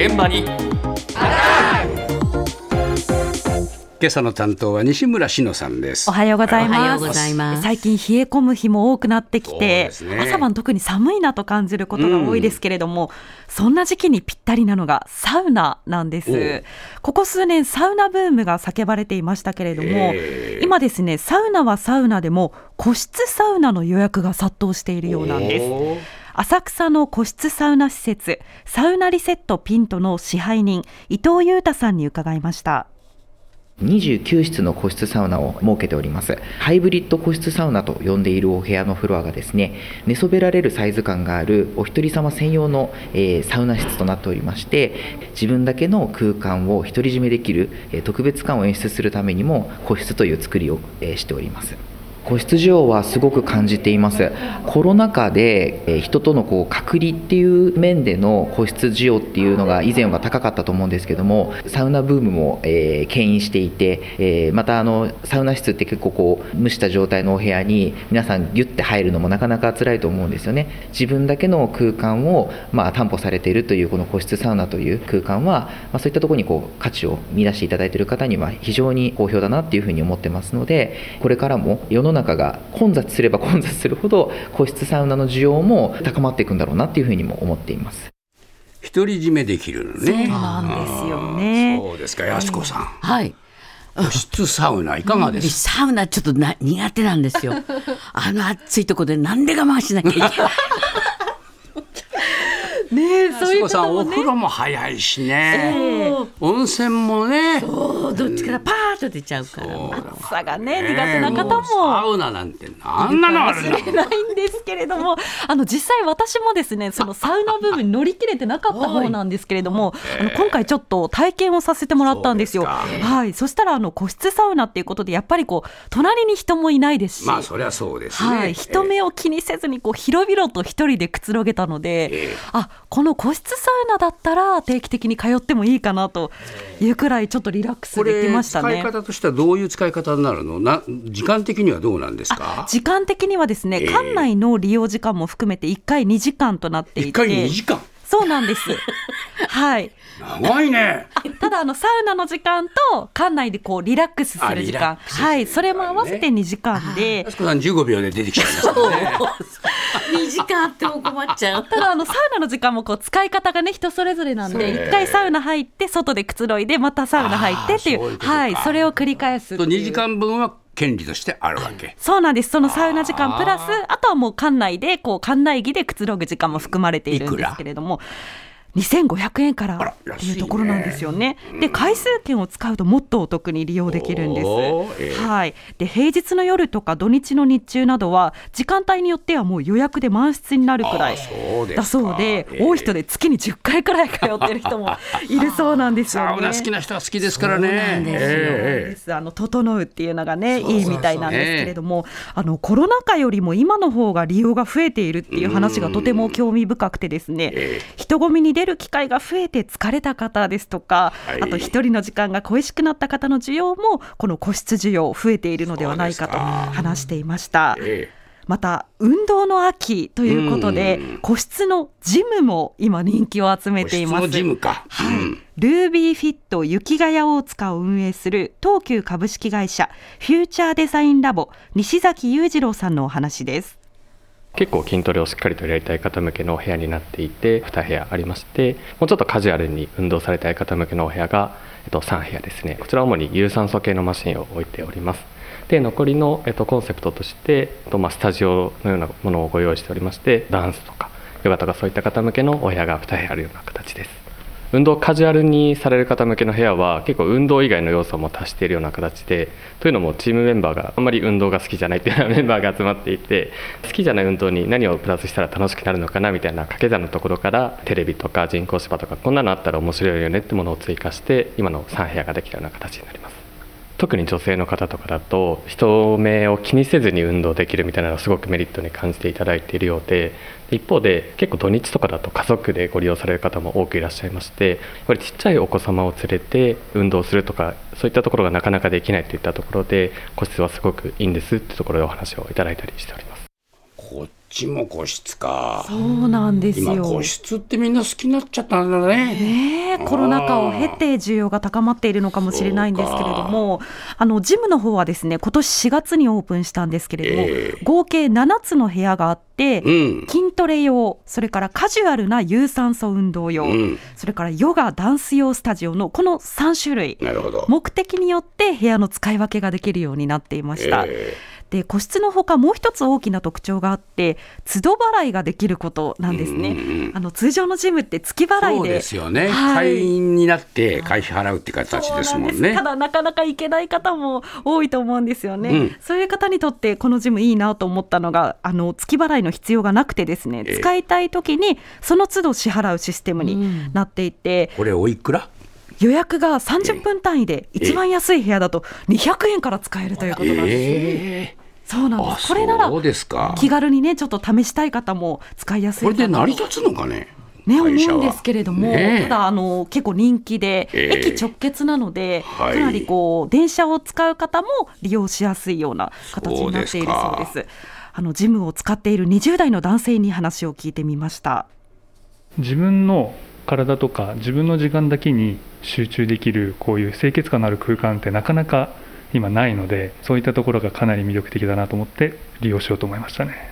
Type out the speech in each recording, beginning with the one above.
現場に。今朝の担当は西村志乃さんです。おはようございます。おはようございます。最近冷え込む日も多くなってきて、ね。朝晩特に寒いなと感じることが多いですけれども、そんな時期にぴったりなのがサウナなんです。ここ数年サウナブームが叫ばれていましたけれども、今ですね、サウナはサウナでも個室サウナの予約が殺到しているようなんです。浅草の個室サウナ施設サウナリセットピントの支配人伊藤裕太さんに伺いました。29室の個室サウナを設けております。ハイブリッド個室サウナと呼んでいるお部屋のフロアがですね寝そべられるサイズ感があるお一人様専用の、えーサウナ室となっておりまして自分だけの空間を独り占めできる、えー特別感を演出するためにも個室という作りを、えーしております。個室需要はすごく感じています。コロナ禍でえ人とのこう隔離っていう面での個室需要っていうのが以前は高かったと思うんですけどもサウナブームも、えー牽引していて、えーまたあのサウナ室って結構こう蒸した状態のお部屋に皆さんギュッて入るのもなかなか辛いと思うんですよね。自分だけの空間を、まあ、担保されているというこの個室サウナという空間は、まあ、そういったところにこう価値を見出していただいている方には非常に好評だなっていうふうに思ってますのでこれからも世の中が混雑すれば混雑するほど個室サウナの需要も高まっていくんだろうなっていうふうにも思っています。独り占めできるのねそうなんですよねそうですか安子さんはい。個室サウナいかがですか？サウナちょっとな苦手なんですよ。あの暑いとこでなんで我慢しなきゃいけない。ねえそういう安子さんお方もね風呂も早いしね温泉もねどっちからパーッと出ちゃうから。暑さがね苦手な方も。うサもウナなんてなんなのあれれないんですけれどもあの実際私もですねそのサウナブームに乗り切れてなかった方なんですけれども あの今回ちょっと体験をさせてもらったんですよ。はい。そしたらあの個室サウナっていうことでやっぱりこう隣に人もいないですし。まあそりゃそうですね。はい、人目を気にせずにこう広々と一人でくつろげたので、ええ。あこの個室サウナだったら定期的に通ってもいいかなというくらいちょっとリラックスできましたね。方としてはどういう使い方になるの？な時間的にはどうなんですか？時間的にはですね、ええ。館内の利用時間も含めて1回2時間となっていて。一回2時間？そうなんです。はい。長いね。ただあのサウナの時間と館内でこうリラックスすある時間はいそれも合わせて2時間で。安子さん15秒で出てきちゃいますからね 2時間あっても困っちゃう。ただあのサウナの時間もこう使い方がね人それぞれなんで一回サウナ入って外でくつろいでまたサウナ入ってっていうはいそれを繰り返すという。2時間分は権利としてあるわけ。そうなんです。そのサウナ時間プラスあとはもう館内でこう館内着でくつろぐ時間も含まれているんですけれども2500円かららっていうところなんですよね。で回数券を使うともっとお得に利用できるんです。ええ。はい、で平日の夜とか土日の日中などは時間帯によってはもう予約で満室になるくらいだそうで、ええ。多い人で月に10回くらい通ってる人も いるそうなんですよね。サウナ好きな人は好きですからね。そうなんですよ。ええ。です。あの整うっていうのがねいいみたいなんですけれども、あのコロナ禍よりも今の方が利用が増えているっていう話がとても興味深くてですねえ人混みに出る機会が増えて疲れた方ですとか、はい。あと一人の時間が恋しくなった方の需要もこの個室需要増えているのではないかと話していました。えまた運動の秋ということでうん。個室のジムも今人気を集めえています。個室のジムか、うん。ルービーフィット雪ヶ谷大塚を運営する東急株式会社フューチャーデザインラボ西崎裕次郎さんのお話です。結構筋トレをしっかりとやりたい方向けのお部屋になっていて2部屋ありましてもうちょっとカジュアルに運動されたい方向けのお部屋が、えっと、3部屋ですね。こちら主に有酸素系のマシンを置いております。で残りの、えっと、コンセプトとして、えっとまあ、スタジオのようなものをご用意しておりましてダンスとかヨガとかそういった方向けのお部屋が2部屋あるような形です。運動カジュアルにされる方向けの部屋は結構運動以外の要素も足しているような形でというのもチームメンバーがあんまり運動が好きじゃないっていうようなメンバーが集まっていて好きじゃない運動に何をプラスしたら楽しくなるのかなみたいな掛け算のところからテレビとか人工芝とかこんなのあったら面白いよねってものを追加して今の3部屋ができたような形になります。特に女性の方とかだと人目を気にせずに運動できるみたいなのをすごくメリットに感じていただいているようで一方で結構土日とかだと家族でご利用される方も多くいらっしゃいましてやっぱりちっちゃいお子様を連れて運動するとかそういったところがなかなかできないといったところで個室はすごくいいんですってところでお話をいただいたりしております。ちも個室か。そうなんですよ。今個室ってみんな好きになっちゃったんだね。ねえコロナ禍を経て需要が高まっているのかもしれないんですけれども、あのジムの方はですね今年4月にオープンしたんですけれども、ええ。合計7つの部屋があって、うん。筋トレ用、それからカジュアルな有酸素運動用、うん。それからヨガ、ダンス用スタジオのこの3種類、なるほど。目的によって部屋の使い分けができるようになっていました。えで個室のほかもう一つ大きな特徴があって都度払いができることなんですね。あの通常のジムって月払いで。ですよね、はい。会員になって会費払うって形ですもんね。ただなかなか行けない方も多いと思うんですよね、うん。そういう方にとってこのジムいいなと思ったのがあの月払いの必要がなくてですね。ええ。使いたい時にその都度支払うシステムになっていて、これおいくら？予約が30分単位で一番安い部屋だと200円から使えるということなんです、ええそうなんであすこれならそうですか。気軽にねちょっと試したい方も使いやすいこれで成り立つのかねね、思うんですけれども、ねえ。ただあの結構人気で、ええ。駅直結なので、はい。かなりこう電車を使う方も利用しやすいような形になっているそうです。であのジムを使っている20代の男性に話を聞いてみました。自分の体とか自分の時間だけに集中できるこういう清潔感のある空間ってなかなか今ないのでそういったところがかなり魅力的だなと思って利用しようと思いましたね。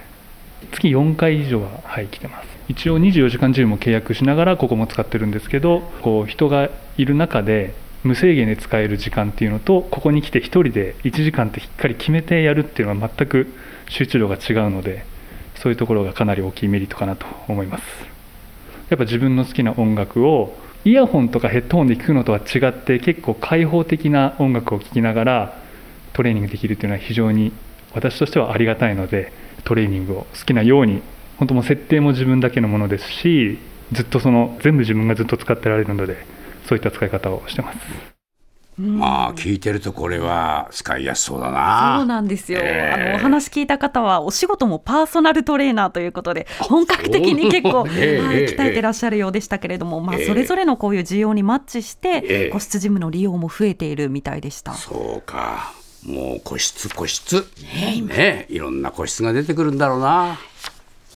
月4回以上ははい来てます。一応24時間ジムも契約しながらここも使ってるんですけどこう人がいる中で無制限で使える時間っていうのとここに来て1人で1時間ってしっかり決めてやるっていうのは全く集中度が違うのでそういうところがかなり大きいメリットかなと思います。やっぱ自分の好きな音楽をイヤホンとかヘッドホンで聴くのとは違って結構開放的な音楽を聴きながらトレーニングできるというのは非常に私としてはありがたいのでトレーニングを好きなように本当も設定も自分だけのものですしずっとその全部自分がずっと使ってられるのでそういった使い方をしてます。まあ聞いてるとこれは使いやすそうだそうななんですよ、ええ。あのお話聞いた方はお仕事もパーソナルトレーナーということで本格的に結構、ええはいええ鍛えてらっしゃるようでしたけれども、まあ、ええ。それぞれのこういう需要にマッチして、ええ。個室ジムの利用も増えているみたいでした。そうか。もう個室個室。ねえいろんな個室が出てくるんだろうな